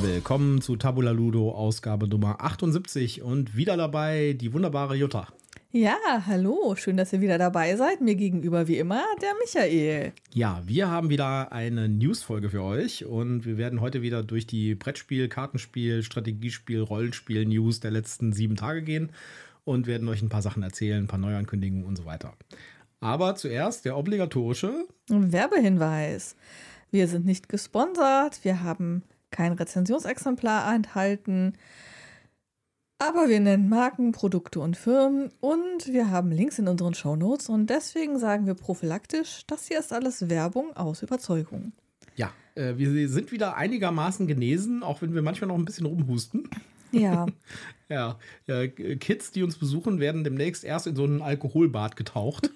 Willkommen zu Tabula Ludo, Ausgabe Nummer 78 und wieder dabei die wunderbare Jutta. Ja, hallo, schön, dass ihr wieder dabei seid. Mir gegenüber wie immer der Michael. Ja, wir haben wieder eine News-Folge für euch und wir werden heute wieder durch die Brettspiel, Kartenspiel, Strategiespiel, Rollenspiel, News der letzten sieben Tage gehen und werden euch ein paar Sachen erzählen, ein paar Neuankündigungen und so weiter. Aber zuerst der obligatorische Werbehinweis. Wir sind nicht gesponsert, wir haben kein Rezensionsexemplar enthalten, aber wir nennen Marken, Produkte und Firmen und wir haben Links in unseren Shownotes und deswegen sagen wir prophylaktisch, das hier ist alles Werbung aus Überzeugung. Ja, äh, wir sind wieder einigermaßen genesen, auch wenn wir manchmal noch ein bisschen rumhusten. Ja. ja, ja, Kids, die uns besuchen, werden demnächst erst in so einen Alkoholbad getaucht.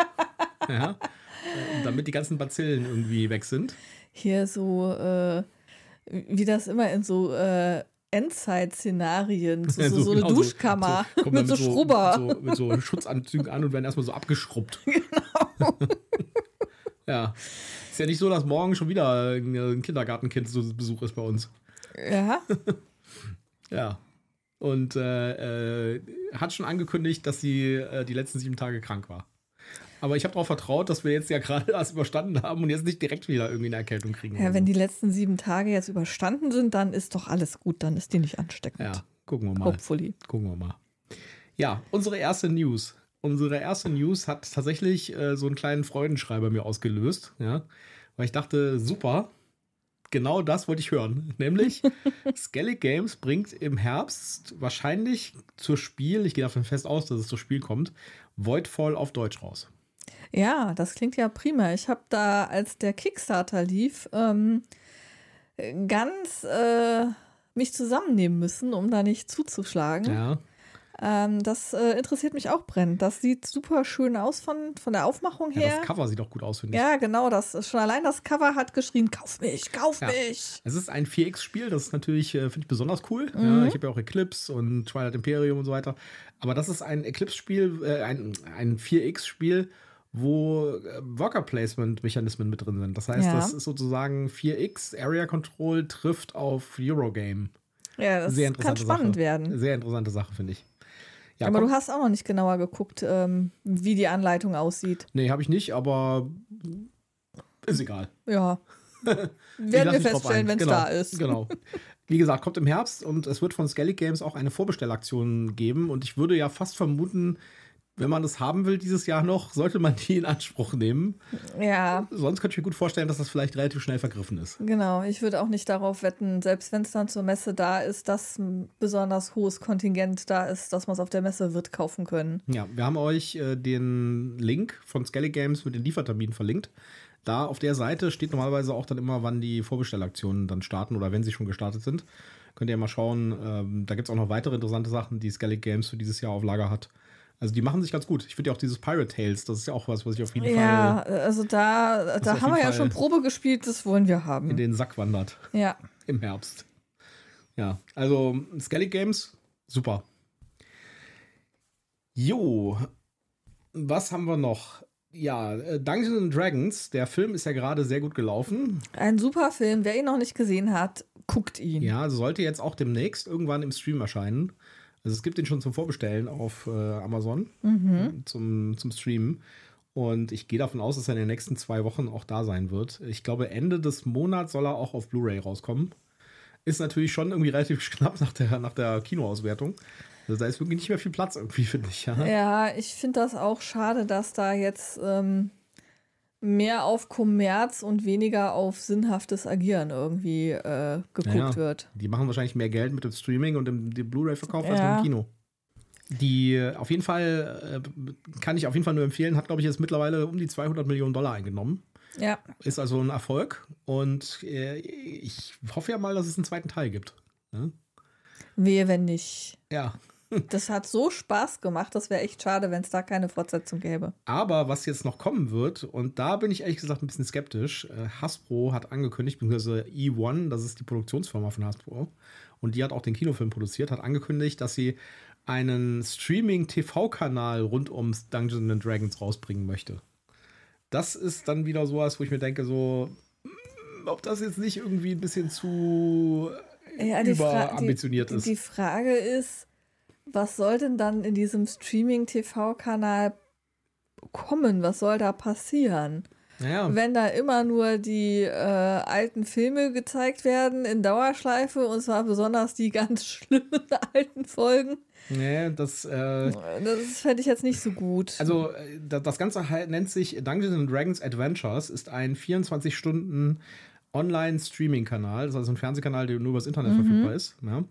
ja, äh, damit die ganzen Bazillen irgendwie weg sind. Hier so, äh, wie das immer in so äh, Endzeit-Szenarien, so, Ja, so, so eine genau, Duschkammer so- mit so Schrubber. Mit so, mit so Schutzanzügen an und werden erstmal so abgeschrubbt. Genau. ja. Ist ja nicht so, dass morgen schon wieder ein Kindergartenkind zu Besuch ist bei uns. Ja, Ja. Und äh, äh, hat schon angekündigt, dass sie äh, die letzten sieben Tage krank war. Aber ich habe darauf vertraut, dass wir jetzt ja gerade das überstanden haben und jetzt nicht direkt wieder irgendwie eine Erkältung kriegen. ja, wenn die letzten sieben Tage jetzt überstanden sind, dann ist doch alles gut, dann ist die nicht ansteckend. ja, gucken wir mal. Hopefully. Gucken wir mal. Ja, unsere erste News. Unsere erste News hat tatsächlich äh, so einen kleinen Freudenschrei bei mir ausgelöst, ja, weil ich dachte, super, genau das wollte ich hören. Nämlich, Skellig Games bringt im Herbst wahrscheinlich zur Spiel, ich gehe davon fest aus, dass es zur Spiel kommt, Voidfall auf Deutsch raus. Ja, das klingt ja prima. Ich habe da, als der Kickstarter lief, ähm, ganz äh, mich zusammennehmen müssen, um da nicht zuzuschlagen. Ja, Ähm, das äh, interessiert mich auch brennend. Das sieht super schön aus von, von der Aufmachung ja her. das Cover sieht auch gut aus, finde ich. Ja, genau, das schon allein das Cover hat geschrien, kauf mich, kauf Ja. mich. Es ist ein 4X-Spiel, das ist natürlich, äh, finde ich, besonders cool. Ja, Mhm. ich habe ja auch Eclipse und Twilight Imperium und so weiter. Aber das ist ein Eclipse-Spiel, äh, ein, ein 4X-Spiel, wo äh, Worker-Placement-Mechanismen mit drin sind. Das heißt, Ja. das ist sozusagen 4X Area Control trifft auf Eurogame. Ja, das Sehr kann spannend Sache. werden. Sehr interessante Sache, finde ich. Ja, Aber komm. du hast auch noch nicht genauer geguckt, ähm, wie die Anleitung aussieht. Nee, habe ich nicht, aber ist egal. Ja. Werden wir feststellen, wenn es Genau, da ist. Genau. Wie gesagt, kommt im Herbst und es wird von Skellig Games auch eine Vorbestellaktion geben. Und ich würde ja fast vermuten, wenn man das haben will dieses Jahr noch, sollte man die in Anspruch nehmen. Ja, Sonst könnte ich mir gut vorstellen, dass das vielleicht relativ schnell vergriffen ist. genau. Ich würde auch nicht darauf wetten, selbst wenn es dann zur Messe da ist, dass ein besonders hohes Kontingent da ist, dass man es auf der Messe wird kaufen können. Ja, wir haben euch äh, den Link von Skellig Games mit den Lieferterminen verlinkt. Da auf der Seite steht normalerweise auch dann immer, wann die Vorbestellaktionen dann starten oder wenn sie schon gestartet sind. Könnt ihr mal schauen. Ähm, da gibt es auch noch weitere interessante Sachen, die Skellig Games für dieses Jahr auf Lager hat. Also die machen sich ganz gut. Ich finde ja auch dieses Pirate Tales, das ist ja auch was, was ich auf jeden Ja, Fall also da, da haben wir jeden ja Fall schon Probe gespielt, das wollen wir in haben. den Sack wandert Ja. im Herbst. Ja, also Skellig Games, super. Jo, was haben wir noch? Ja, äh, Dungeons and Dragons, der Film ist ja gerade sehr gut gelaufen. Ein super Film. Wer ihn noch nicht gesehen hat, guckt ihn. Ja, sollte jetzt auch demnächst irgendwann im Stream erscheinen. Also es gibt den schon zum Vorbestellen auf äh, Amazon Mhm. zum, zum Streamen. Und ich gehe davon aus, dass er in den nächsten zwei Wochen auch da sein wird. Ich glaube, Ende des Monats soll er auch auf Blu-ray rauskommen. Ist natürlich schon irgendwie relativ knapp nach der, nach der Kinoauswertung. Also da ist wirklich nicht mehr viel Platz irgendwie, finde ich. Ja. Ja, ich finde das auch schade, dass da jetzt ähm, mehr auf Kommerz und weniger auf sinnhaftes Agieren irgendwie äh, geguckt Ja, wird. Die machen wahrscheinlich mehr Geld mit dem Streaming und dem, dem Blu-ray-Verkauf als Ja. mit dem Kino. Die äh, auf jeden Fall, äh, kann ich auf jeden Fall nur empfehlen, hat, glaube ich, jetzt mittlerweile um die 200 Millionen Dollar eingenommen. Ja, Ist also ein Erfolg und äh, ich hoffe ja mal, dass es einen zweiten Teil gibt. Ja. wehe, wenn nicht. ja. Das hat so Spaß gemacht, das wäre echt schade, wenn es da keine Fortsetzung gäbe. Aber was jetzt noch kommen wird, und da bin ich ehrlich gesagt ein bisschen skeptisch, äh, Hasbro hat angekündigt, beziehungsweise E1, das ist die Produktionsfirma von Hasbro, und die hat auch den Kinofilm produziert, hat angekündigt, dass sie einen Streaming-TV-Kanal rund ums Dungeons and Dragons rausbringen möchte. Das ist dann wieder sowas, wo ich mir denke, so, mm, ob das jetzt nicht irgendwie ein bisschen zu Ja, überambitioniert ist. die Frage ist, was soll denn dann in diesem Streaming-TV-Kanal kommen? Was soll da passieren? naja, Wenn da immer nur die äh, alten Filme gezeigt werden in Dauerschleife und zwar besonders die ganz schlimmen alten Folgen, nee, das, äh, das fände ich jetzt nicht so gut. also äh, da- das Ganze halt nennt sich Dungeons and Dragons Adventures, ist ein 24 Stunden Online-Streaming-Kanal, das ist also ein Fernsehkanal, der nur übers Internet verfügbar ist. Ja.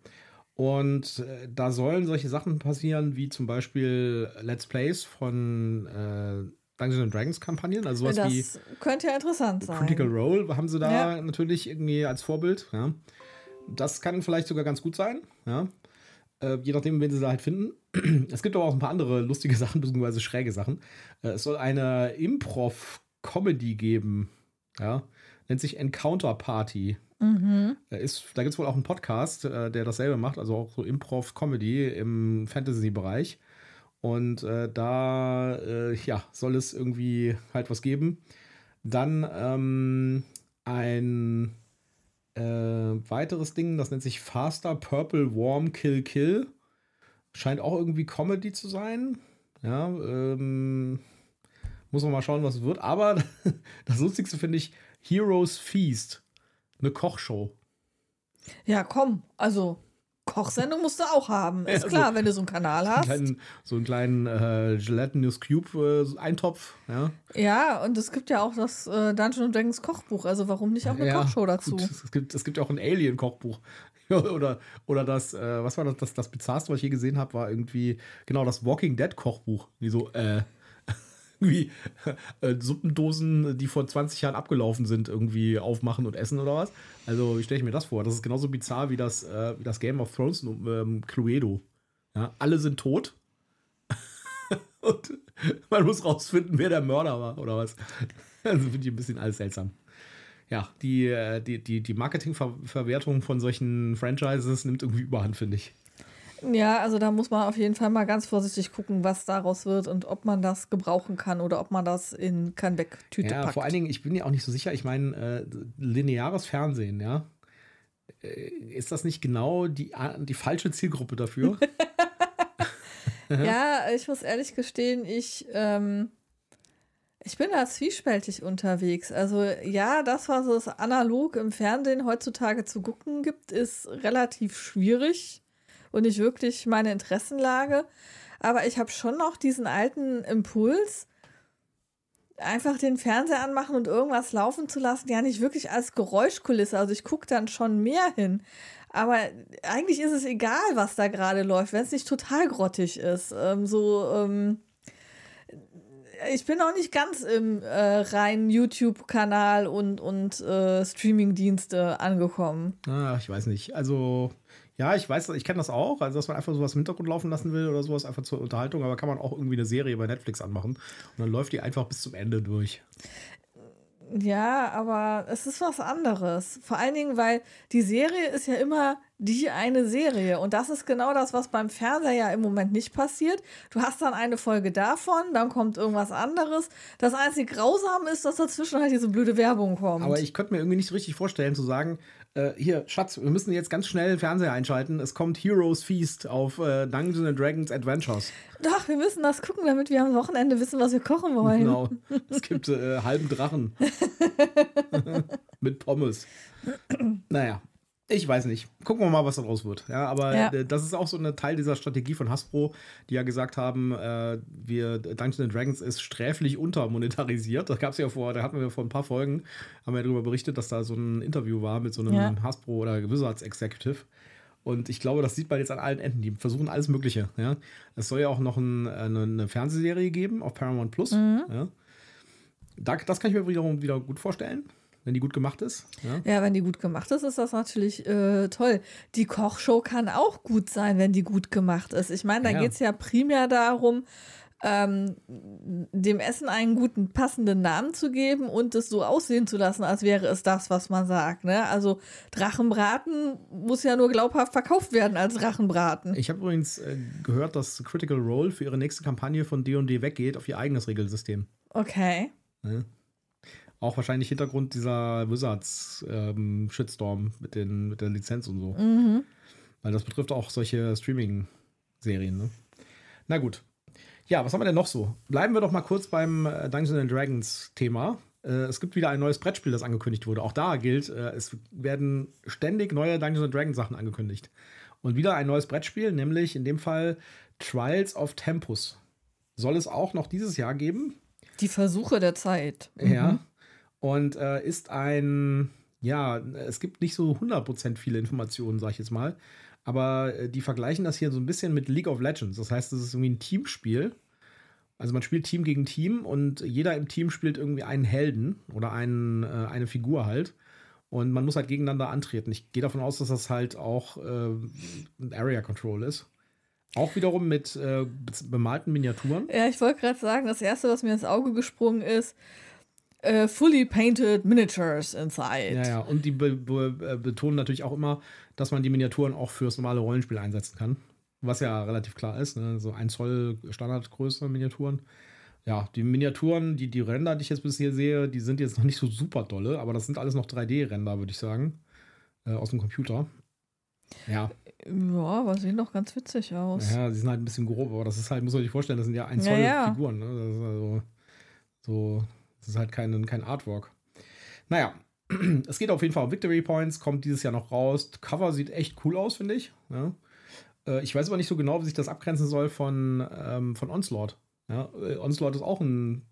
Und äh, da sollen solche Sachen passieren, wie zum Beispiel Let's Plays von äh, Dungeons and Dragons Kampagnen, also sowas wie das könnte ja interessant sein. Critical Role haben sie da Ja. natürlich irgendwie als Vorbild. Ja. Das kann vielleicht sogar ganz gut sein. Ja. Äh, je nachdem, wen sie da halt finden. Es gibt aber auch ein paar andere lustige Sachen, beziehungsweise schräge Sachen. Äh, es soll eine Improv-Comedy geben. Ja. Nennt sich Encounter Party. Mhm. Ist, da gibt es wohl auch einen Podcast, äh, der dasselbe macht, also auch so Improv-Comedy im Fantasy-Bereich. Und äh, da äh, ja, soll es irgendwie halt was geben. Dann ähm, ein äh, weiteres Ding, das nennt sich Faster Purple Warm Kill Kill. Scheint auch irgendwie Comedy zu sein. Ja, ähm, muss man mal schauen, was es wird. Aber das Lustigste finde ich Heroes Feast. Eine Kochshow. Ja, komm, also Kochsendung musst du auch haben. Ist Ja, klar, so- wenn du so einen Kanal hast. kleinen, so einen kleinen äh, Gelatinous Cube äh, Eintopf. Ja, Ja, und es gibt ja auch das äh, Dungeons Dragons Kochbuch, also warum nicht auch eine ja, Kochshow dazu? Gut, es, gibt, es gibt ja auch ein Alien-Kochbuch. oder, oder das, äh, was war das, das, das Bizarrste, was ich je gesehen habe, war irgendwie, genau, das Walking Dead-Kochbuch. Wie so, äh, wie äh, Suppendosen, die vor 20 Jahren abgelaufen sind, irgendwie aufmachen und essen oder was. Also, wie stelle ich mir das vor? Das ist genauso bizarr wie das, äh, wie das Game of Thrones ähm, Cluedo. Ja, alle sind tot. und man muss rausfinden, wer der Mörder war oder was. Also finde ich ein bisschen alles seltsam. Ja, die, äh, die, die, die Marketingverwertung von solchen Franchises nimmt irgendwie überhand, finde ich. Ja, also da muss man auf jeden Fall mal ganz vorsichtig gucken, was daraus wird und ob man das gebrauchen kann oder ob man das in kein Wegtüte Ja, packt. vor allen Dingen, ich bin ja auch nicht so sicher. Ich meine, äh, lineares Fernsehen, ja. Äh, Ist das nicht genau die, die falsche Zielgruppe dafür? Ja, ich muss ehrlich gestehen, ich, ähm, ich bin da zwiespältig unterwegs. Also ja, das, was es analog im Fernsehen heutzutage zu gucken gibt, ist relativ schwierig und nicht wirklich meine Interessenlage. Aber ich habe schon noch diesen alten Impuls, einfach den Fernseher anmachen und irgendwas laufen zu lassen, ja nicht wirklich als Geräuschkulisse. Also ich gucke dann schon mehr hin. Aber eigentlich ist es egal, was da gerade läuft, wenn es nicht total grottig ist. Ähm, so, ähm, ich bin auch nicht ganz im äh, reinen YouTube-Kanal und, und äh, Streaming-Dienste angekommen. ah, ich weiß nicht. Also, ja, ich weiß, ich kenne das auch. Also, dass man einfach sowas im Hintergrund laufen lassen will oder sowas, einfach zur Unterhaltung. Aber kann man auch irgendwie eine Serie bei Netflix anmachen. Und dann läuft die einfach bis zum Ende durch. Ja, aber es ist was anderes. Vor allen Dingen, weil die Serie ist ja immer die eine Serie. Und das ist genau das, was beim Fernseher ja im Moment nicht passiert. Du hast dann eine Folge davon, dann kommt irgendwas anderes. Das einzige Grausam ist, dass dazwischen halt diese blöde Werbung kommt. Aber ich könnte mir irgendwie nicht richtig vorstellen, zu sagen, äh, hier, Schatz, wir müssen jetzt ganz schnell den Fernseher einschalten. Es kommt Heroes Feast auf äh, Dungeons and Dragons Adventures. Doch, wir müssen das gucken, damit wir am Wochenende wissen, was wir kochen wollen. Genau. Es gibt äh, halben Drachen. Mit Pommes. Naja. Ich weiß nicht. Gucken wir mal, was daraus wird. Ja, aber Ja. äh, das ist auch so ein Teil dieser Strategie von Hasbro, die ja gesagt haben, äh, wir Dungeons and Dragons ist sträflich untermonetarisiert. Da gab es ja vor, da hatten wir vor ein paar Folgen, haben wir darüber berichtet, dass da so ein Interview war mit so einem Ja. Hasbro oder Wizards Executive. Und ich glaube, das sieht man jetzt an allen Enden. Die versuchen alles Mögliche. Ja? Es soll ja auch noch ein, eine, eine Fernsehserie geben auf Paramount Plus. Ja? Da, das kann ich mir wiederum wieder gut vorstellen, wenn die gut gemacht ist. Ja? Ja, wenn die gut gemacht ist, ist das natürlich äh, toll. Die Kochshow kann auch gut sein, wenn die gut gemacht ist. Ich meine, da Ja. geht es ja primär darum, ähm, dem Essen einen guten, passenden Namen zu geben und es so aussehen zu lassen, als wäre es das, was man sagt. Ne? Also Drachenbraten muss ja nur glaubhaft verkauft werden als Drachenbraten. Ich habe übrigens äh, gehört, dass Critical Role für ihre nächste Kampagne von D&D weggeht auf ihr eigenes Regelsystem. Okay. Ja? Auch wahrscheinlich Hintergrund dieser Wizards-Shitstorm mit, mit der Lizenz und so. Mhm. Weil das betrifft auch solche Streaming-Serien. Ne? Na gut. Ja, was haben wir denn noch so? Bleiben wir doch mal kurz beim äh, Dungeons Dragons Thema. Äh, es gibt wieder ein neues Brettspiel, das angekündigt wurde. Auch da gilt, äh, es werden ständig neue Dungeons Dragons Sachen angekündigt. Und wieder ein neues Brettspiel, nämlich in dem Fall Trials of Tempus. Soll es auch noch dieses Jahr geben? Die Versuche der Zeit. Mhm. Ja. Und äh, ist ein, ja, es gibt nicht so 100% viele Informationen, sag ich jetzt mal. Aber äh, die vergleichen das hier so ein bisschen mit League of Legends. Das heißt, es ist irgendwie ein Teamspiel. Also man spielt Team gegen Team und jeder im Team spielt irgendwie einen Helden oder einen, äh, eine Figur halt. Und man muss halt gegeneinander antreten. Ich gehe davon aus, dass das halt auch ein Area Control ist. Auch wiederum mit äh, bemalten Miniaturen. Ja, ich wollte gerade sagen, das erste, was mir ins Auge gesprungen ist, äh, fully painted miniatures inside. Ja, ja. Und die be be äh, betonen natürlich auch immer, dass man die Miniaturen auch fürs normale Rollenspiel einsetzen kann. Was ja relativ klar ist. Ne? So ein Zoll Standardgröße Miniaturen. Ja, die Miniaturen, die, die Ränder, die ich jetzt bis hier sehe, die sind jetzt noch nicht so super dolle, aber das sind alles noch 3D-Ränder, würde ich sagen. Äh, aus dem Computer. Ja. Ja, aber sehen doch ganz witzig aus. Ja, sie sind halt ein bisschen grob, aber das ist halt, muss man sich vorstellen, das sind ja ein Zoll ja, ja. Figuren. Ne? Das ist also so, das ist halt kein, kein Artwork. Naja, es geht auf jeden Fall um Victory Points, kommt dieses Jahr noch raus. Cover sieht echt cool aus, finde ich. Ja. Äh, ich weiß aber nicht so genau, wie sich das abgrenzen soll von, ähm, von Onslaught. Ja. Äh, Onslaught ist auch ein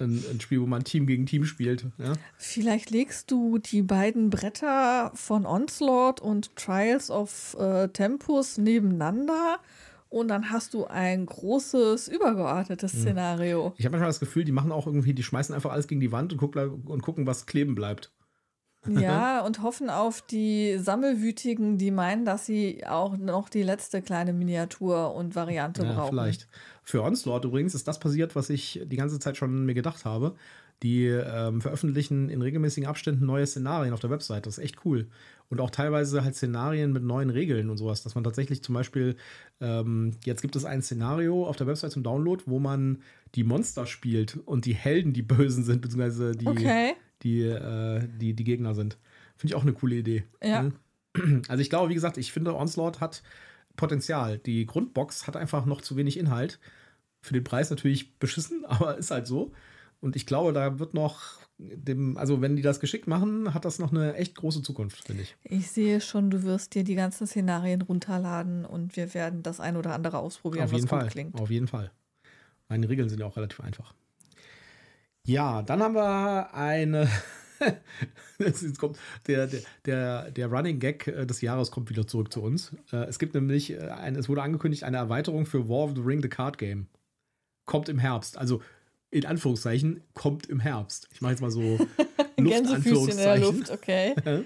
ein, ein, Spiel, wo man Team gegen Team spielt. Ja? Vielleicht legst du die beiden Bretter von Onslaught und Trials of äh, Tempus nebeneinander und dann hast du ein großes, übergeordnetes hm. Szenario. Ich habe manchmal das Gefühl, die machen auch irgendwie, die schmeißen einfach alles gegen die Wand und, gucken, und gucken, was kleben bleibt. Ja, und hoffen auf die Sammelwütigen, die meinen, dass sie auch noch die letzte kleine Miniatur und Variante ja, brauchen. Vielleicht. Für Onslaught übrigens ist das passiert, was ich die ganze Zeit schon mir gedacht habe. Die ähm, veröffentlichen in regelmäßigen Abständen neue Szenarien auf der Website. Das ist echt cool. Und auch teilweise halt Szenarien mit neuen Regeln und sowas, dass man tatsächlich zum Beispiel, ähm, jetzt gibt es ein Szenario auf der Website zum Download, wo man die Monster spielt und die Helden, die bösen sind, beziehungsweise die, okay die, äh, die, die Gegner sind. Finde ich auch eine coole Idee. Ja. Ne? Also ich glaube, wie gesagt, ich finde, Onslaught hat Potenzial. Die Grundbox hat einfach noch zu wenig Inhalt. Für den Preis natürlich beschissen, aber ist halt so. Und ich glaube, da wird noch dem, also wenn die das geschickt machen, hat das noch eine echt große Zukunft, finde ich. Ich sehe schon, du wirst dir die ganzen Szenarien runterladen und wir werden das ein oder andere ausprobieren, Auf jeden was Fall. gut klingt. Auf jeden Fall. Meine Regeln sind ja auch relativ einfach. Ja, dann haben wir eine. Jetzt kommt der, der, der, Running Gag äh, des Jahres kommt wieder zurück zu uns. Äh, es gibt nämlich, äh, ein, es wurde angekündigt, eine Erweiterung für War of the Ring, the Card Game. Kommt im Herbst. Also in Anführungszeichen, kommt im Herbst. Ich mache jetzt mal so Luft, in der Luft, okay.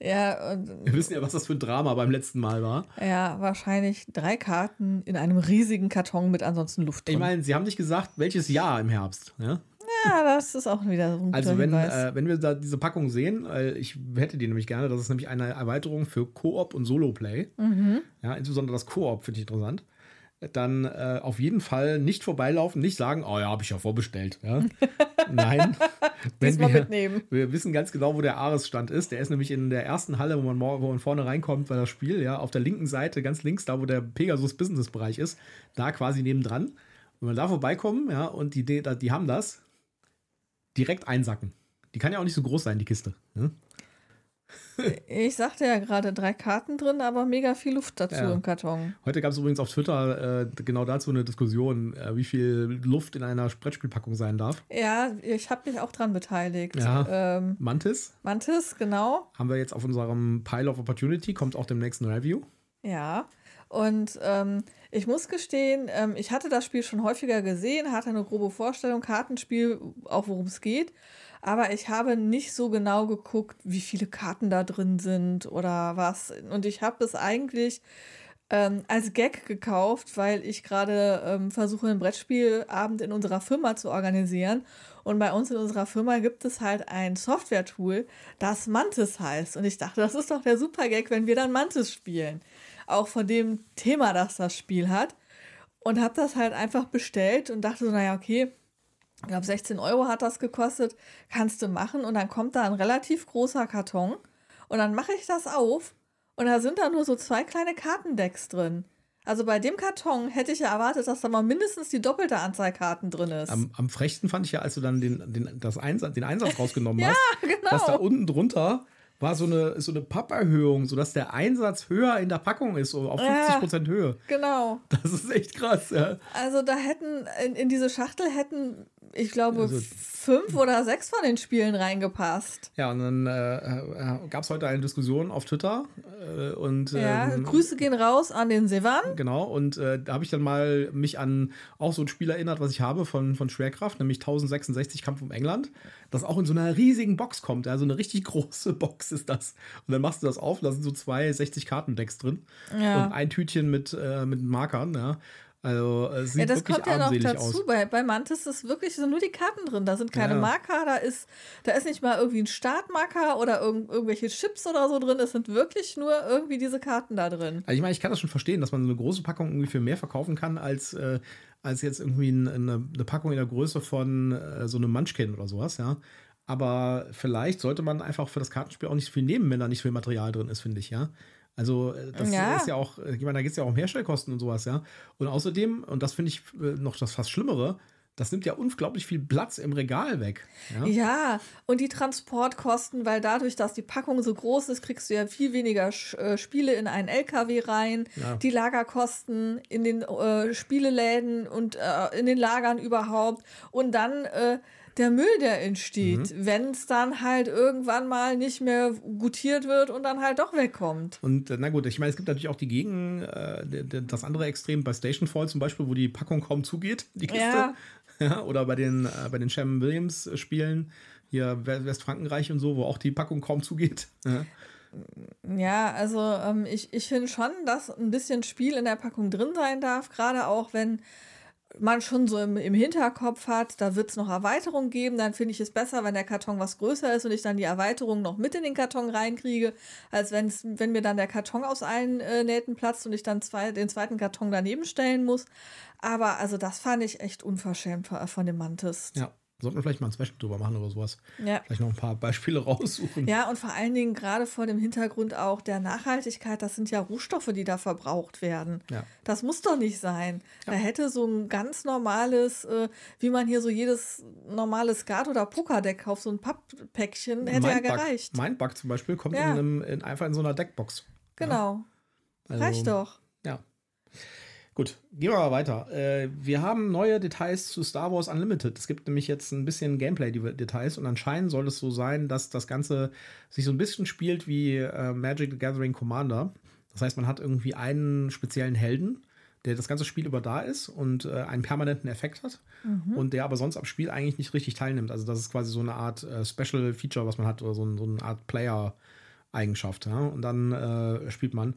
ja, und, Wir wissen ja, was das für ein Drama beim letzten Mal war. Ja, wahrscheinlich drei Karten in einem riesigen Karton mit ansonsten Luft drin. Ich meine, sie haben nicht gesagt, welches Jahr im Herbst. Ja? Ja, das ist auch wieder so ein Also wenn, äh, wenn wir da diese Packung sehen, äh, ich hätte die nämlich gerne, das ist nämlich eine Erweiterung für Koop und Solo-Play. Mhm. Ja, insbesondere das Koop finde ich interessant. Dann äh, auf jeden Fall nicht vorbeilaufen, nicht sagen, oh ja, habe ich ja vorbestellt. Ja? Nein. wenn wir, mitnehmen. wir wissen ganz genau, wo der Ares-Stand ist. Der ist nämlich in der ersten Halle, wo man, wo man vorne reinkommt bei das Spiel, ja, auf der linken Seite, ganz links, da wo der Pegasus-Business-Bereich ist, da quasi nebendran. Wenn wir da vorbeikommen, ja, und die, die, die haben das, direkt einsacken. Die kann ja auch nicht so groß sein, die Kiste. Ne? Ich sagte ja gerade drei Karten drin, aber mega viel Luft dazu ja. im Karton. Heute gab es übrigens auf Twitter äh, genau dazu eine Diskussion, äh, wie viel Luft in einer Brettspielpackung sein darf. Ja, ich habe mich auch dran beteiligt. Ja. Ähm, Mantis. Mantis, genau. Haben wir jetzt auf unserem Pile of Opportunity, kommt auch dem nächsten Review. Ja. Und ähm, ich muss gestehen, ähm, ich hatte das Spiel schon häufiger gesehen, hatte eine grobe Vorstellung, Kartenspiel, auch worum es geht. Aber ich habe nicht so genau geguckt, wie viele Karten da drin sind oder was. Und ich habe es eigentlich ähm, als Gag gekauft, weil ich gerade ähm, versuche, einen Brettspielabend in unserer Firma zu organisieren. Und bei uns in unserer Firma gibt es halt ein Software-Tool, das Mantis heißt. Und ich dachte, das ist doch der super Gag, wenn wir dann Mantis spielen auch von dem Thema, das das Spiel hat. Und habe das halt einfach bestellt und dachte so, naja, okay, Ich glaube, 16 Euro hat das gekostet. Kannst du machen. Und dann kommt da ein relativ großer Karton. Und dann mache ich das auf. Und da sind da nur so zwei kleine Kartendecks drin. Also bei dem Karton hätte ich ja erwartet, dass da mal mindestens die doppelte Anzahl Karten drin ist. Am, am frechsten fand ich ja, als du dann den, den, das Einsatz, den Einsatz rausgenommen Ja, hast, genau. dass da unten drunter war so eine, so eine Papperhöhung, sodass der Einsatz höher in der Packung ist, so auf Ja. 50% Höhe. genau. Das ist echt krass, ja. Also da hätten, in, in diese Schachtel hätten, ich glaube, Also- fünf oder sechs von den Spielen reingepasst. Ja, und dann äh, äh, gab es heute eine Diskussion auf Twitter äh, und Ja, ähm, Grüße gehen raus an den Sevan. Genau, und äh, da habe ich dann mal mich an auch so ein Spiel erinnert, was ich habe von, von Schwerkraft, nämlich 1066 Kampf um England, das auch in so einer riesigen Box kommt. Ja, so eine richtig große Box ist das. Und dann machst du das auf, da sind so zwei 60-Karten-Decks drin Ja. und ein Tütchen mit, äh, mit Markern. Ja. Also äh, es sieht Ja, das kommt ja noch dazu. aus. Bei, bei Mantis ist wirklich sind nur die Karten drin. Da sind keine Ja. Marker, da ist, da ist nicht mal irgendwie ein Startmarker oder irgend, irgendwelche Chips oder so drin. Es sind wirklich nur irgendwie diese Karten da drin. Also ich meine, ich kann das schon verstehen, dass man so eine große Packung irgendwie für mehr verkaufen kann, als, äh, als jetzt irgendwie ein, eine, eine Packung in der Größe von äh, so einem Munchkin oder sowas, ja. Aber vielleicht sollte man einfach für das Kartenspiel auch nicht so viel nehmen, wenn da nicht so viel Material drin ist, finde ich, ja. Also äh, das Ja. ist ja auch, äh, ich meine, da geht es ja auch um Herstellkosten und sowas, ja. Und außerdem, und das finde ich äh, noch das fast Schlimmere, das nimmt ja unglaublich viel Platz im Regal weg. Ja? Ja, und die Transportkosten, weil dadurch, dass die Packung so groß ist, kriegst du ja viel weniger äh, Spiele in einen LKW rein. Ja. Die Lagerkosten in den äh, Spieleläden und äh, in den Lagern überhaupt. Und dann der Müll, der entsteht, Mhm. wenn es dann halt irgendwann mal nicht mehr gutiert wird und dann halt doch wegkommt. Und äh, na gut, ich meine, es gibt natürlich auch die Gegen, äh, das andere Extrem bei Stationfall zum Beispiel, wo die Packung kaum zugeht, die Kiste. Ja. Ja, oder bei den, äh, bei den Shem Williams äh, Spielen, hier We- Westfrankenreich und so, wo auch die Packung kaum zugeht. Ja. Ja, also ähm, ich, ich finde schon, dass ein bisschen Spiel in der Packung drin sein darf, gerade auch wenn man schon so im, im Hinterkopf hat, da wird es noch Erweiterungen geben, dann finde ich es besser, wenn der Karton was größer ist und ich dann die Erweiterung noch mit in den Karton reinkriege, als wenn mir dann der Karton aus allen äh, Nähten platzt und ich dann zwei, den zweiten Karton daneben stellen muss. Aber also das fand ich echt unverschämt von von dem Mantis. ja. Sollten wir vielleicht mal ein Special drüber machen oder sowas. Ja. Vielleicht noch ein paar Beispiele raussuchen. Ja, und vor allen Dingen gerade vor dem Hintergrund auch der Nachhaltigkeit, das sind ja Rohstoffe, die da verbraucht werden. Ja. Das muss doch nicht sein. Da hätte so ein ganz normales, äh, wie man hier so jedes normale Skat- oder Pokerdeck kauft, so ein Papppäckchen, hätte ja Mindbug- gereicht. Mindbug zum Beispiel kommt Ja. in einem, in, einfach in so einer Deckbox. Genau. Also, Reicht doch. Ja. Gut, gehen wir mal weiter. Äh, wir haben neue Details zu Star Wars Unlimited. Es gibt nämlich jetzt ein bisschen Gameplay-Details und anscheinend soll es so sein, dass das Ganze sich so ein bisschen spielt wie äh, Magic the Gathering Commander. Das heißt, man hat irgendwie einen speziellen Helden, der das ganze Spiel über da ist und äh, einen permanenten Effekt hat und der aber sonst am Spiel eigentlich nicht richtig teilnimmt. Also das ist quasi so eine Art äh, Special Feature, was man hat oder so, ein, so eine Art Player-Eigenschaft. Ja? Und dann äh, spielt man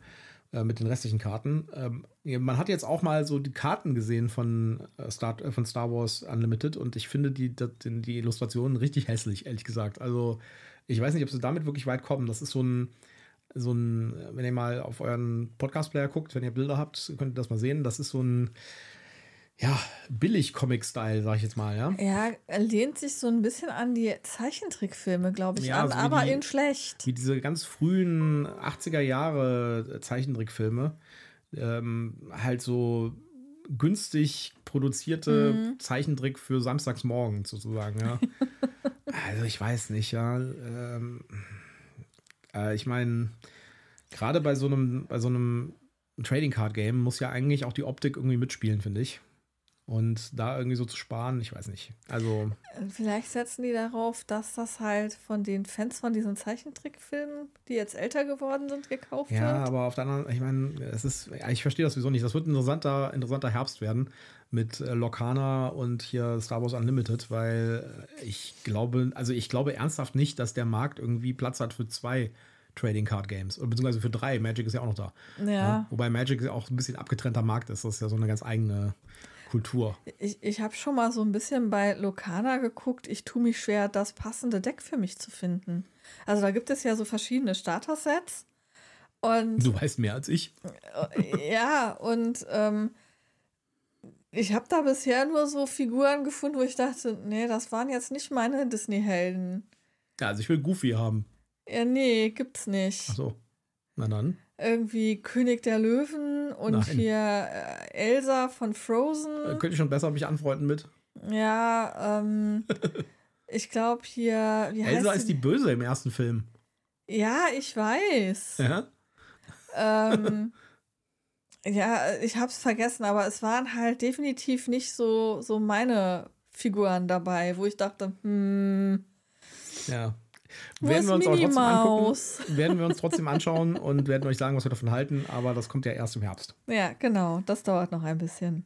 äh, mit den restlichen Karten. Ähm, man hat jetzt auch mal so die Karten gesehen von, äh, Star, äh, von Star Wars Unlimited und ich finde die, die, die Illustrationen richtig hässlich, ehrlich gesagt. Also ich weiß nicht, ob sie damit wirklich weit kommen. Das ist so ein, so ein, wenn ihr mal auf euren Podcast-Player guckt, wenn ihr Bilder habt, könnt ihr das mal sehen. Das ist so ein, ja, Billig-Comic-Style, sag ich jetzt mal, ja. Ja, er lehnt sich so ein bisschen an die Zeichentrickfilme, glaube ich, Ja, an, so aber die- in schlecht. Wie diese ganz frühen 80er Jahre Zeichentrickfilme. Ähm, halt so günstig produzierte Mhm. Zeichentrick für samstagsmorgen sozusagen, ja. also ich weiß nicht, ja. Ähm, äh, ich meine, gerade bei so einem, bei so einem Trading Card Game muss ja eigentlich auch die Optik irgendwie mitspielen, finde ich. Und da irgendwie so zu sparen, ich weiß nicht. Also, Vielleicht setzen die darauf, dass das halt von den Fans von diesen Zeichentrickfilmen, die jetzt älter geworden sind, gekauft Ja, wird. aber auf der anderen, ich meine, es ist, ja, ich verstehe das sowieso nicht. Das wird ein interessanter, interessanter Herbst werden mit äh, Locana und hier Star Wars Unlimited, weil äh, ich glaube, also ich glaube ernsthaft nicht, dass der Markt irgendwie Platz hat für zwei Trading Card Games, oder beziehungsweise für drei. Magic ist ja auch noch da. Ja. Wobei Magic ja auch ein bisschen abgetrennter Markt ist. Das ist ja so eine ganz eigene Kultur. Ich, ich habe schon mal so ein bisschen bei Locana geguckt. Ich tue mich schwer, das passende Deck für mich zu finden. Also da gibt es ja so verschiedene Starter-Sets. Und Du weißt mehr als ich. äh, ja, und ähm, Ich habe da bisher nur so Figuren gefunden, wo ich dachte, nee, das waren jetzt nicht meine Disney-Helden. Ja, also ich will Goofy haben. Ja, nee, gibt's nicht. Ach so. Na dann. Irgendwie König der Löwen und Nein. hier äh, Elsa von Frozen. Äh, könnte ich schon besser mich anfreunden mit. Ja, ähm, ich glaube hier, Elsa ist die Böse im ersten Film. Ja, ich weiß. Ja? ähm, ja, ich hab's vergessen, aber es waren halt definitiv nicht so, so meine Figuren dabei, wo ich dachte, hm, Ja. Werden wir uns auch trotzdem angucken. Minimaus? Werden wir uns trotzdem anschauen und werden euch sagen, was wir davon halten. Aber das kommt ja erst im Herbst. ja, genau, das dauert noch ein bisschen.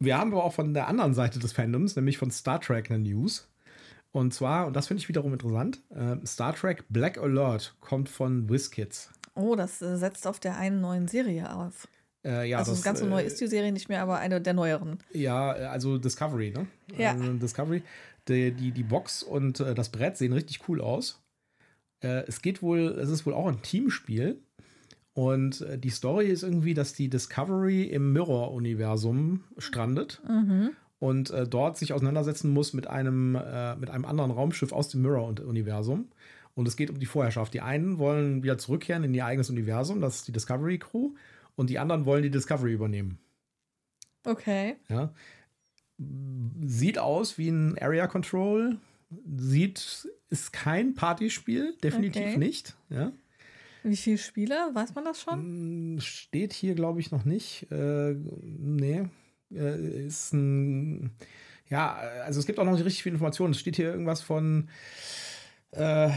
Wir haben aber auch von der anderen Seite des Fandoms, nämlich von Star Trek, eine News. Und zwar, und das finde ich wiederum interessant, äh, Star Trek Black Alert kommt von WizKids. Oh, das äh, setzt auf der einen neuen Serie auf. Äh, ja, also das, ganz so äh, neu ist die Serie nicht mehr, aber eine der neueren. Ja, also Discovery, ne? Ja. Also Discovery. Die, die, die Box und äh, das Brett sehen richtig cool aus. Äh, es geht wohl, es ist wohl auch ein Teamspiel. Und äh, die Story ist irgendwie, dass die Discovery im Mirror-Universum strandet Mhm. und äh, dort sich auseinandersetzen muss mit einem, äh, mit einem anderen Raumschiff aus dem Mirror-Universum. Und es geht um die Vorherrschaft. Die einen wollen wieder zurückkehren in ihr eigenes Universum, das ist die Discovery Crew, und die anderen wollen die Discovery übernehmen. Okay. Ja. Sieht aus wie ein Area Control. Sieht, ist kein Partyspiel, definitiv Okay. nicht. Ja. Wie viele Spieler? Weiß man das schon? Mm, Steht hier, glaube ich, noch nicht. Äh, nee. Äh, ist ein. Ja, also es gibt auch noch nicht richtig viel Informationen. Es steht hier irgendwas von. Äh,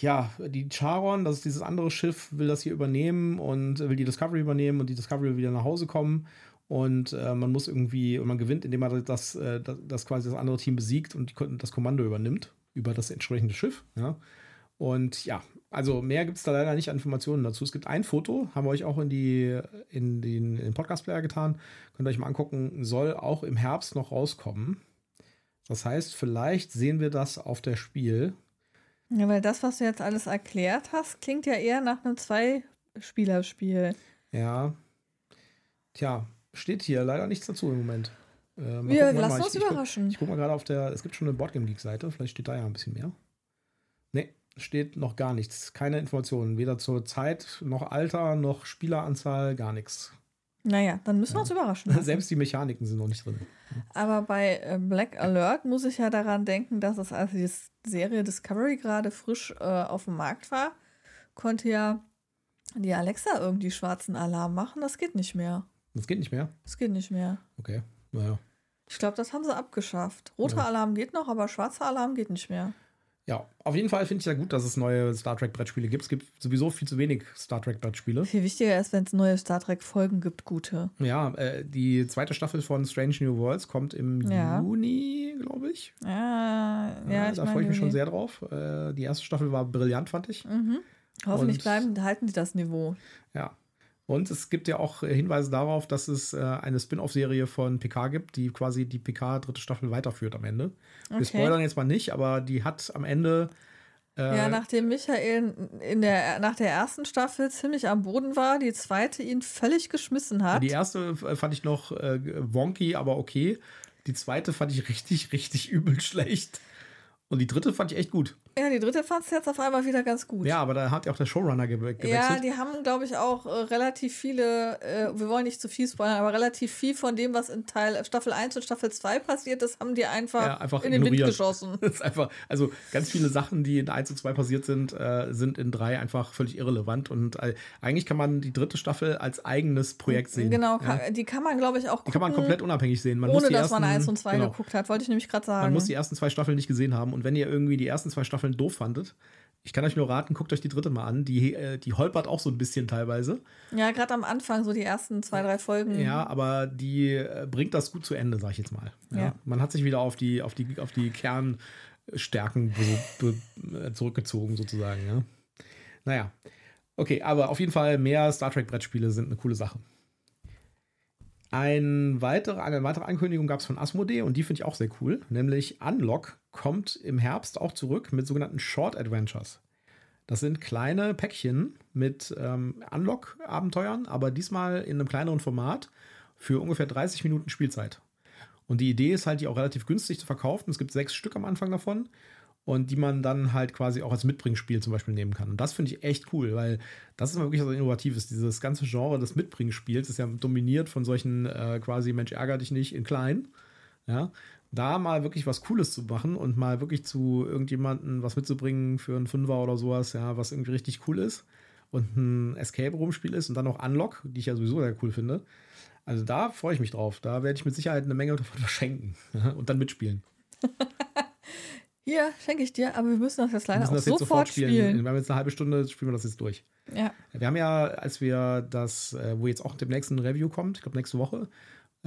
ja, die Charon, das ist dieses andere Schiff, will das hier übernehmen und will die Discovery übernehmen und die Discovery will wieder nach Hause kommen. Und äh, man muss irgendwie, und man gewinnt, indem man das, äh, das, das quasi das andere Team besiegt und das Kommando übernimmt über das entsprechende Schiff. Ja. Und ja, also mehr gibt es da leider nicht an Informationen dazu. Es gibt ein Foto, haben wir euch auch in, die, in den, in den Podcast-Player getan. Könnt ihr euch mal angucken, soll auch im Herbst noch rauskommen. Das heißt, vielleicht sehen wir das auf der Spiel. Ja, weil das, was du jetzt alles erklärt hast, klingt ja eher nach einem Zwei-Spieler-Spiel. Ja. Tja, steht hier leider nichts dazu im Moment. Äh, Wir lassen uns ich, überraschen. guck- ich guck mal gerade auf der, es gibt schon eine Boardgame Geek-Seite, vielleicht steht da ja ein bisschen mehr. Nee, steht noch gar nichts. Keine Informationen. Weder zur Zeit, noch Alter, noch Spieleranzahl, gar nichts. Naja, dann müssen wir uns überraschen. lassen. Selbst die Mechaniken sind noch nicht drin. Aber bei äh, Black Alert muss ich ja daran denken, dass es, als die Serie Discovery gerade frisch äh, auf dem Markt war, konnte ja die Alexa irgendwie schwarzen Alarm machen. Das geht nicht mehr. Das geht nicht mehr. Das geht nicht mehr. Okay, naja. Ich glaube, das haben sie abgeschafft. Roter Ja. Alarm geht noch, aber schwarzer Alarm geht nicht mehr. Ja, auf jeden Fall finde ich ja gut, dass es neue Star Trek Brettspiele gibt. Es gibt sowieso viel zu wenig Star Trek Brettspiele. Viel wichtiger ist, wenn es neue Star Trek-Folgen gibt, gute. Ja, äh, die zweite Staffel von Strange New Worlds kommt im Ja. Juni, glaube ich. Ja, ja, ich da freue ich mich schon sehr drauf. Äh, die erste Staffel war brillant, fand ich. Mhm. Hoffentlich Und- bleiben, halten sie das Niveau. Ja. Und es gibt ja auch äh, Hinweise darauf, dass es äh, eine Spin-off-Serie von PK gibt, die quasi die PK dritte Staffel weiterführt am Ende. Wir Okay. spoilern jetzt mal nicht, aber die hat am Ende. Äh, Ja, nachdem Michael in der, nach der ersten Staffel ziemlich am Boden war, die zweite ihn völlig geschmissen hat. die erste äh, fand ich noch äh, wonky, aber okay. Die zweite fand ich richtig, richtig übel schlecht. Und die dritte fand ich echt gut. Ja, die dritte fand es jetzt auf einmal wieder ganz gut. Ja, aber da hat ja auch der Showrunner ge gewechselt. Ja, die haben, glaube ich, auch äh, relativ viele, äh, wir wollen nicht zu viel spoilern, aber relativ viel von dem, was in Teil Staffel 1 und Staffel 2 passiert ist, haben die einfach, Ja, einfach in den Wind ignoriert. geschossen. Das ist einfach, also ganz viele Sachen, die in 1 und 2 passiert sind, äh, sind in 3 einfach völlig irrelevant. Und äh, eigentlich kann man die dritte Staffel als eigenes Projekt sehen. Genau, Ja. ka- die kann man, glaube ich, auch Die gucken, kann man komplett unabhängig sehen. Man muss ohne die dass ersten, man 1 und 2 genau, geguckt hat, wollte ich nämlich gerade sagen. Man muss die ersten zwei Staffeln nicht gesehen haben. Und wenn ihr irgendwie die ersten zwei Staffeln doof fandet, ich kann euch nur raten, guckt euch die dritte mal an. Die, äh, die holpert auch so ein bisschen teilweise. ja, gerade am Anfang, so die ersten zwei, drei Folgen. Ja, aber die äh, bringt das gut zu Ende, sag ich jetzt mal. Ja. Ja. Man hat sich wieder auf die, auf die, auf die Kernstärken äh, zurückgezogen, sozusagen. Ja. Naja. Okay, aber auf jeden Fall mehr Star Trek-Brettspiele sind eine coole Sache. Ein weitere, eine weitere Ankündigung gab es von Asmodee und die finde ich auch sehr cool. Nämlich Unlock kommt im Herbst auch zurück mit sogenannten Short Adventures. Das sind kleine Päckchen mit ähm, Unlock-Abenteuern, aber diesmal in einem kleineren Format für ungefähr 30 Minuten Spielzeit. Und die Idee ist halt, die auch relativ günstig zu verkaufen. Es gibt sechs Stück am Anfang davon und die man dann halt quasi auch als Mitbringspiel zum Beispiel nehmen kann. Und das finde ich echt cool, weil das ist wirklich so Innovatives. Dieses ganze Genre des Mitbringspiels ist ja dominiert von solchen äh, quasi Mensch ärger dich nicht in klein. Ja, da mal wirklich was Cooles zu machen und mal wirklich zu irgendjemanden was mitzubringen für einen Fünfer oder sowas, ja, was irgendwie richtig cool ist und ein Escape-Room-Spiel ist und dann noch Unlock, die ich ja sowieso sehr cool finde. Also da freue ich mich drauf. Da werde ich mit Sicherheit eine Menge davon verschenken und dann mitspielen. Hier, schenke ich dir, aber wir müssen das jetzt leider wir müssen auch das jetzt sofort sofort spielen. spielen. Wir haben jetzt eine halbe Stunde, spielen wir das jetzt durch. Ja. Wir haben ja, als wir das, äh, wo jetzt auch demnächst ein Review kommt, ich glaube nächste Woche,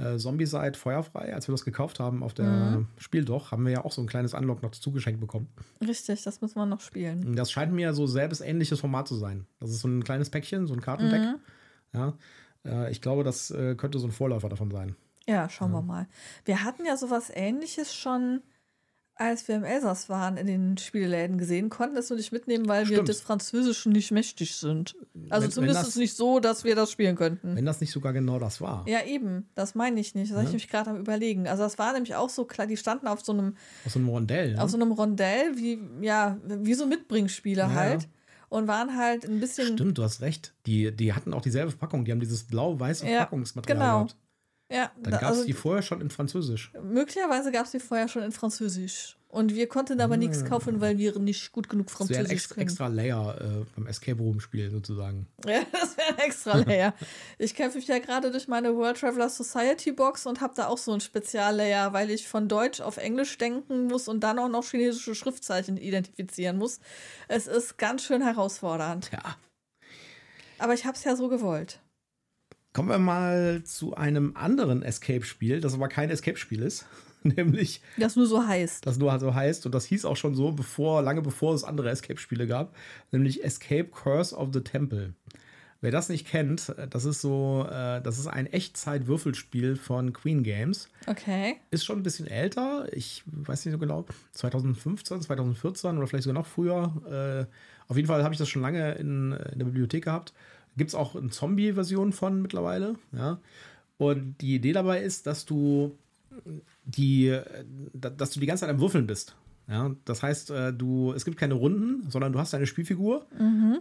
äh, Zombie-Side Feuerfrei, als wir das gekauft haben auf der Mhm. Spieldoch, haben wir ja auch so ein kleines Unlock noch zugeschenkt bekommen. Richtig, das müssen wir noch spielen. Das scheint mir so selbst ähnliches Format zu sein. Das ist so ein kleines Päckchen, so ein Kartendeck. Mhm. Ja. Äh, ich glaube, das äh, könnte so ein Vorläufer davon sein. Ja, schauen wir mal. Wir hatten ja sowas ähnliches schon, als wir im Elsass waren, in den Spieleläden gesehen, konnten es nur nicht mitnehmen, weil wir Stimmt. des Französischen nicht mächtig sind. Also Wenn- zumindest wenn das- ist es nicht so, dass wir das spielen könnten. Wenn das nicht sogar genau das war. Ja, eben. Das meine ich nicht. Das habe ich Ja. nämlich gerade am überlegen. Also das war nämlich auch so klar, die standen auf so einem, Aus so einem Rondell. Ne? auf so einem Rondell, wie, ja, wie so Mitbringspiele Ja, halt. Und waren halt ein bisschen. Stimmt, du hast recht. Die, die hatten auch dieselbe Verpackung. Die haben dieses blau-weiße Ja, Verpackungsmaterial genau. gehabt. Ja, Dann da- gab es also die vorher schon in Französisch. möglicherweise gab es die vorher schon in Französisch. Und wir konnten aber nichts kaufen, weil wir nicht gut genug Das Französisch extra, können. extra Layer äh, beim Escape Room Spiel sozusagen. Ja, das wäre ein extra Layer. ich kämpfe mich ja gerade durch meine World Traveler Society Box und habe da auch so ein Speziallayer, weil ich von Deutsch auf Englisch denken muss und dann auch noch chinesische Schriftzeichen identifizieren muss. Es ist ganz schön herausfordernd. Ja. Aber ich habe es ja so gewollt. Kommen wir mal zu einem anderen Escape-Spiel, das aber kein Escape-Spiel ist. Nämlich, Das nur so heißt. das nur halt so heißt, und das hieß auch schon so, bevor, lange bevor es andere Escape-Spiele gab, nämlich Escape Curse of the Temple. Wer das nicht kennt, das ist so, äh, das ist ein Echtzeit-Würfelspiel von Queen Games. Okay. Ist schon ein bisschen älter, ich weiß nicht so genau, 2015, 2014 oder vielleicht sogar noch früher. Äh, auf jeden Fall habe ich das schon lange in, in der Bibliothek gehabt. Gibt es auch eine Zombie-Version von mittlerweile. Ja. Und die Idee dabei ist, dass du die, äh, da- dass du die ganze Zeit am Würfeln bist. Ja, das heißt, äh, du, es gibt keine Runden, sondern du hast deine Spielfigur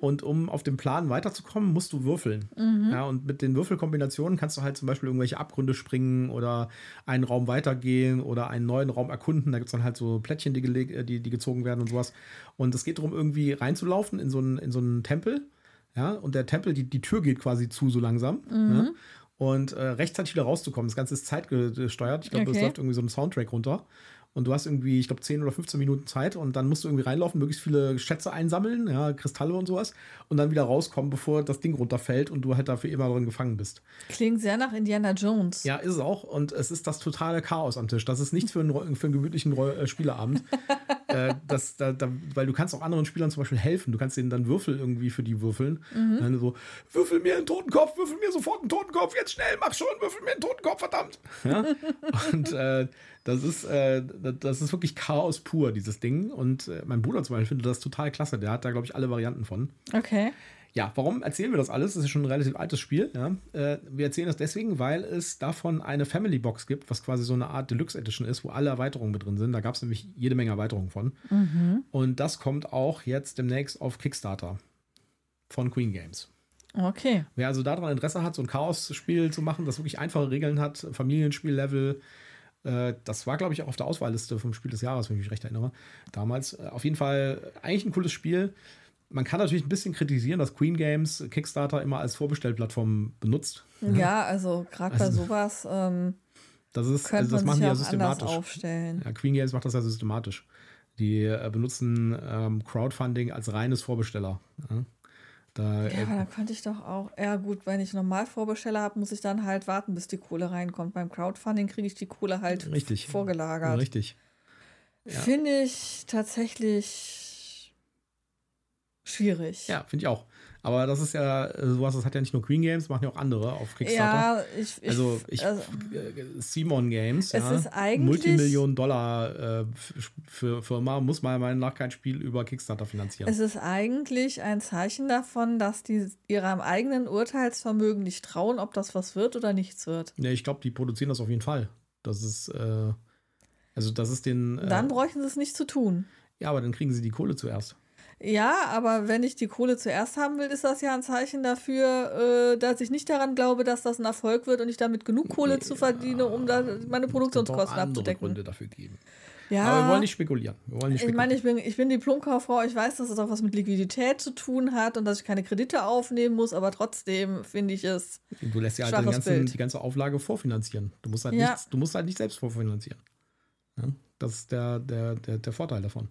und um auf dem Plan weiterzukommen, musst du würfeln. Ja, und mit den Würfelkombinationen kannst du halt zum Beispiel irgendwelche Abgründe springen oder einen Raum weitergehen oder einen neuen Raum erkunden. Da gibt es dann halt so Plättchen, die, äh, die, die gezogen werden und sowas. Und es geht darum, irgendwie reinzulaufen in so einen, in so einen Tempel. Ja, und der Tempel, die, die Tür geht quasi zu so langsam. Ja, und äh, rechtzeitig wieder rauszukommen. Das Ganze ist zeitgesteuert. Ich glaube, es Okay. läuft irgendwie so ein Soundtrack runter. Und du hast irgendwie, ich glaube, 10 oder 15 Minuten Zeit und dann musst du irgendwie reinlaufen, möglichst viele Schätze einsammeln, ja, Kristalle und sowas, und dann wieder rauskommen, bevor das Ding runterfällt und du halt dafür immer drin gefangen bist. Klingt sehr nach Indiana Jones. Ja, ist es auch. Und es ist das totale Chaos am Tisch. Das ist nichts für einen, für einen gemütlichen äh, Spieleabend. äh, das, da, da, weil du kannst auch anderen Spielern zum Beispiel helfen. Du kannst denen dann Würfel irgendwie für die würfeln. Mhm. Dann so, würfel mir einen Totenkopf, würfel mir sofort einen Totenkopf, jetzt schnell, mach schon, würfel mir einen Totenkopf, verdammt. Ja? Und äh, das ist, äh, das ist wirklich Chaos pur, dieses Ding. Und äh, mein Bruder zum Beispiel findet das total klasse. Der hat da, glaube ich, alle Varianten von. Okay. Ja, warum erzählen wir das alles? Das ist schon ein relativ altes Spiel. Ja? Äh, wir erzählen das deswegen, weil es davon eine Family Box gibt, was quasi so eine Art Deluxe Edition ist, wo alle Erweiterungen mit drin sind. Da gab es nämlich jede Menge Erweiterungen von. Und das kommt auch jetzt demnächst auf Kickstarter von Queen Games. Okay. Wer also daran Interesse hat, so ein Chaos-Spiel zu machen, das wirklich einfache Regeln hat, Familienspiellevel, das war, glaube ich, auch auf der Auswahlliste vom Spiel des Jahres, wenn ich mich recht erinnere. Damals. Äh, auf jeden Fall eigentlich ein cooles Spiel. Man kann natürlich ein bisschen kritisieren, dass Queen Games Kickstarter immer als Vorbestellplattform benutzt. Ja, also gerade bei Also- sowas ähm, Das ist, könnte also das man machen sich die ja systematisch. aufstellen. Ja, Queen Games macht das ja systematisch. Die äh, benutzen ähm, Crowdfunding als reines Vorbesteller. Ja. Da, Ja, äh, aber dann könnte ich doch auch, ja gut, wenn ich normal Vorbesteller habe, muss ich dann halt warten, bis die Kohle reinkommt. Beim Crowdfunding kriege ich die Kohle halt Richtig. vorgelagert. richtig. Ja. Finde ich tatsächlich schwierig. Ja, finde ich auch. Aber das ist ja äh, sowas, das hat ja nicht nur Queen Games, machen ja auch andere auf Kickstarter. Ja, ich, ich also ich, also, äh, Simon Games, Es ja, ist eigentlich- Multimillionen Dollar äh, für Firma, muss meiner Meinung nach kein Spiel über Kickstarter finanzieren. es ist eigentlich ein Zeichen davon, dass die ihrem eigenen Urteilsvermögen nicht trauen, ob das was wird oder nichts wird. ja, ich glaube, die produzieren das auf jeden Fall. Das ist, äh, also das ist den. Äh, Dann bräuchten sie es nicht zu tun. ja, aber dann kriegen sie die Kohle zuerst. Ja, aber wenn ich die Kohle zuerst haben will, ist das ja ein Zeichen dafür, äh, dass ich nicht daran glaube, dass das ein Erfolg wird und ich damit genug Kohle zu verdiene, um da meine Produktionskosten Es andere abzudecken. Gründe dafür geben. Ja, Aber wir wollen nicht spekulieren. Wollen nicht ich spekulieren. meine, ich bin, ich bin Diplomkauffrau, ich weiß, dass es auch was mit Liquidität zu tun hat und dass ich keine Kredite aufnehmen muss, aber trotzdem finde ich es. du lässt ja halt ganzen, die ganze Auflage vorfinanzieren. Du musst halt, Ja. nichts, du musst halt nicht selbst vorfinanzieren. Ja? Das ist der, der, der, der Vorteil davon.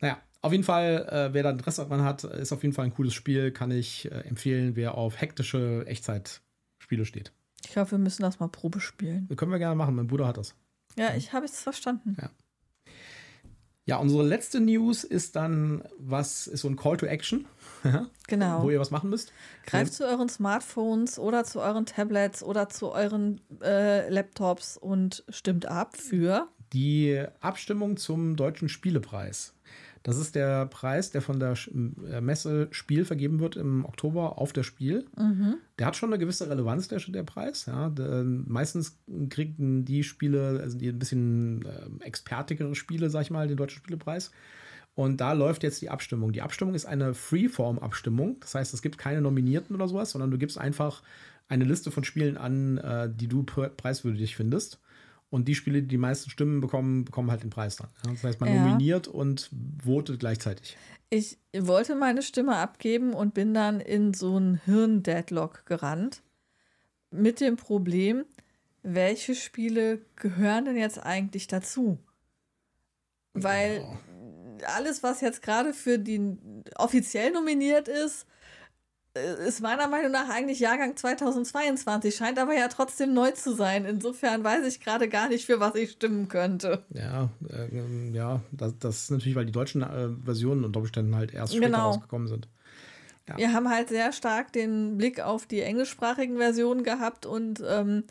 Naja, auf jeden Fall, äh, wer da Interesse daran hat, ist auf jeden Fall ein cooles Spiel. Kann ich äh, empfehlen, wer auf hektische Echtzeitspiele steht. Ich glaube, wir müssen das mal Probe spielen. Können wir gerne machen. Mein Bruder hat das. Ja, ich habe es verstanden. Ja, unsere letzte News ist dann, was ist so ein Call to Action, Genau. wo ihr was machen müsst. Greift zu euren Smartphones oder zu euren Tablets oder zu euren äh, Laptops und stimmt ab für. Die Abstimmung zum Deutschen Spielepreis. Das ist der Preis, der von der äh, Messe Spiel vergeben wird im Oktober auf der Spiel. Der hat schon eine gewisse Relevanz, der, der Preis. Ja. Der, meistens kriegen die Spiele, also die ein bisschen äh, expertigere Spiele, sag ich mal, den Deutschen Spielepreis. Und da läuft jetzt die Abstimmung. Die Abstimmung ist eine Freeform-Abstimmung. Das heißt, es gibt keine Nominierten oder sowas, sondern du gibst einfach eine Liste von Spielen an, äh, die du pre- preiswürdig findest. Und die Spiele, die die meisten Stimmen bekommen, bekommen halt den Preis dann. Das heißt, man Ja. nominiert und votet gleichzeitig. Ich wollte meine Stimme abgeben und bin dann in so einen Hirn-Deadlock gerannt. Mit dem Problem, welche Spiele gehören denn jetzt eigentlich dazu? Weil alles, was jetzt gerade für die offiziell nominiert ist, ist meiner Meinung nach eigentlich Jahrgang 2022, scheint aber ja trotzdem neu zu sein. Insofern weiß ich gerade gar nicht, für was ich stimmen könnte. Ja, äh, ja das, das ist natürlich, weil die deutschen äh, Versionen unter Umständen halt erst später Genau. rausgekommen sind. Ja. Wir haben halt sehr stark den Blick auf die englischsprachigen Versionen gehabt und ähm,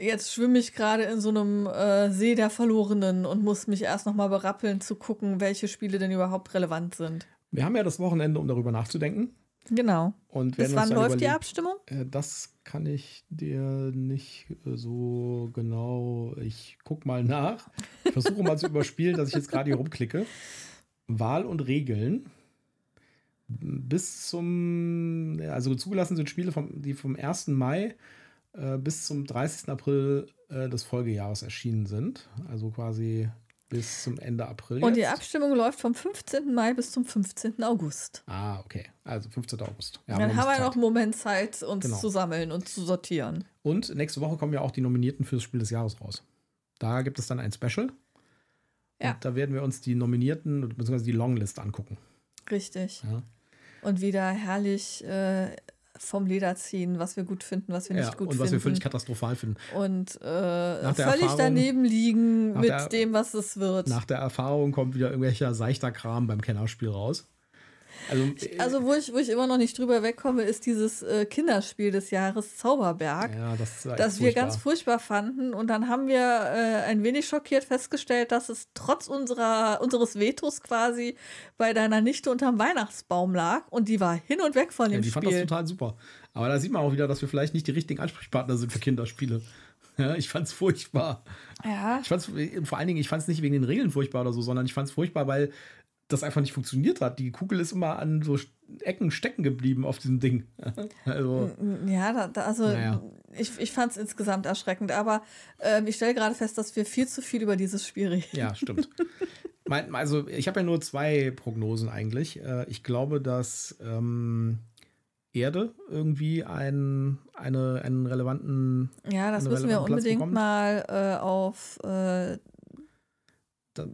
jetzt schwimme ich gerade in so einem äh, See der Verlorenen und muss mich erst nochmal berappeln, zu gucken, welche Spiele denn überhaupt relevant sind. Wir haben ja das Wochenende, um darüber nachzudenken. Genau. Und Bis wann läuft die überlegen- Abstimmung? Äh, das kann ich dir nicht äh, so genau. Ich guck mal nach. Ich versuche mal zu überspielen, dass ich jetzt gerade hier rumklicke. Wahl und Regeln. Bis zum, also zugelassen sind Spiele, vom, die vom 1. Mai äh, bis zum 30. April des Folgejahres erschienen sind. Also quasi bis zum Ende April. Und die jetzt. Abstimmung läuft vom 15. Mai bis zum 15. August. Ah, okay. Also 15. August. Ja, Dann haben wir noch einen Moment Zeit, uns Genau. zu sammeln und zu sortieren. Und nächste Woche kommen ja auch die Nominierten für das Spiel des Jahres raus. Da gibt es dann ein Special. Ja. Und da werden wir uns die Nominierten bzw. die Longlist angucken. Richtig. Ja. Und wieder herrlich äh, vom Leder ziehen, was wir gut finden, was wir Ja, nicht gut und was finden. wir völlig katastrophal finden. und äh, völlig Erfahrung- daneben liegen mit der- dem, was es wird. Nach der Erfahrung kommt wieder irgendwelcher seichter Kram beim Kennerspiel raus. Also, Also, wo ich, wo ich immer noch nicht drüber wegkomme, ist dieses äh, Kinderspiel des Jahres Zauberberg, ja, das, das wir ganz furchtbar. fanden. Und dann haben wir äh, ein wenig schockiert festgestellt, dass es trotz unserer, unseres Vetos quasi bei deiner Nichte unterm Weihnachtsbaum lag. Und die war hin und weg von Ja, dem die fand das Spiel. total super. Aber da sieht man auch wieder, dass wir vielleicht nicht die richtigen Ansprechpartner sind für Kinderspiele. Ja, ich fand's furchtbar. Ja, Ich fand's, vor allen Dingen, ich fand es nicht wegen den Regeln furchtbar oder so, sondern ich fand es furchtbar, weil das einfach nicht funktioniert hat. Die Kugel ist immer an so Ecken stecken geblieben auf diesem Ding. Also, Ja, da, da, also Naja. ich, ich fand es insgesamt erschreckend, aber ähm, ich stelle gerade fest, dass wir viel zu viel über dieses Spiel reden. ja, stimmt. Mein, also, ich habe ja nur zwei Prognosen eigentlich. Äh, Ich glaube, dass ähm, Erde irgendwie einen, eine, einen relevanten. Ja, das müssen wir unbedingt mal äh, auf, äh,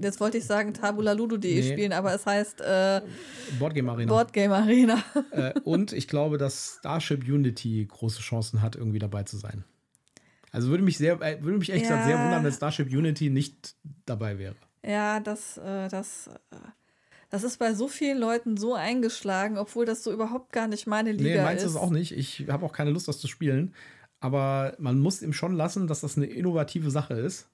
jetzt wollte ich sagen tabulaludo.de Nee. spielen, aber es heißt äh, Boardgame Arena. Boardgame Arena. Äh, und ich glaube, dass Starship Unity große Chancen hat, irgendwie dabei zu sein. Also würde mich sehr, äh, würde mich echt gesagt sehr Ja. wundern, wenn Starship Unity nicht dabei wäre. ja, das, äh, das, äh, das ist bei so vielen Leuten so eingeschlagen, obwohl das so überhaupt gar nicht meine Liga Nee, meins ist. ist es auch nicht. Ich habe auch keine Lust, das zu spielen. Aber man muss ihm schon lassen, dass das eine innovative Sache ist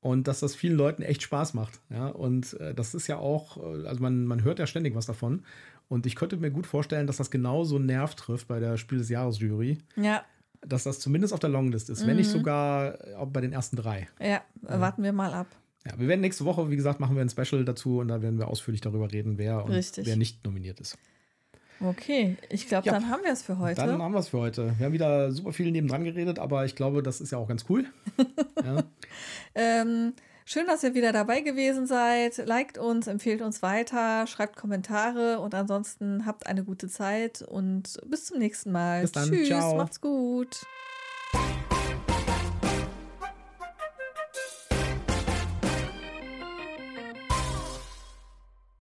und dass das vielen Leuten echt Spaß macht. Ja, und äh, das ist ja auch, äh, also man, man hört ja ständig was davon. Und ich könnte mir gut vorstellen, dass das genau so einen Nerv trifft bei der Spiel des Jahres Jury. Ja, dass das zumindest auf der Longlist ist, wenn nicht sogar äh, bei den ersten drei. Ja, warten wir mal ab. Ja, wir werden nächste Woche, wie gesagt, machen wir ein Special dazu und da werden wir ausführlich darüber reden, wer und Richtig. wer nicht nominiert ist. Okay, ich glaube, Ja. dann haben wir es für heute. Dann haben wir es für heute. Wir haben wieder super viel nebendran geredet, aber ich glaube, das ist ja auch ganz cool. ja. Ähm, schön, dass ihr wieder dabei gewesen seid. Liked uns, empfehlt uns weiter, schreibt Kommentare und ansonsten habt eine gute Zeit und bis zum nächsten Mal. Bis dann. Tschüss, Ciao. macht's gut.